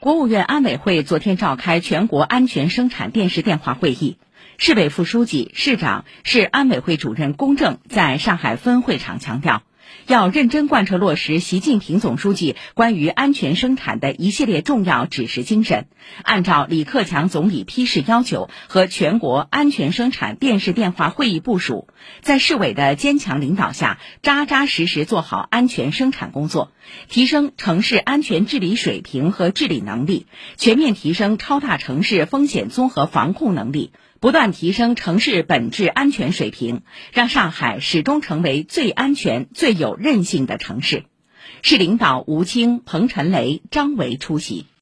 国务院安委会昨天召开全国安全生产电视电话会议，市委副书记、市长、市安委会主任龚正在上海分会场强调，要认真贯彻落实习近平总书记关于安全生产的一系列重要指示精神，按照李克强总理批示要求和全国安全生产电视电话会议部署，在市委的坚强领导下，扎扎实实做好安全生产工作，提升城市安全治理水平和治理能力，全面提升超大城市风险综合防控能力，不断提升城市本质安全水平，让上海始终成为最安全、最有韧性的城市。市领导吴清、彭陈雷、张维出席。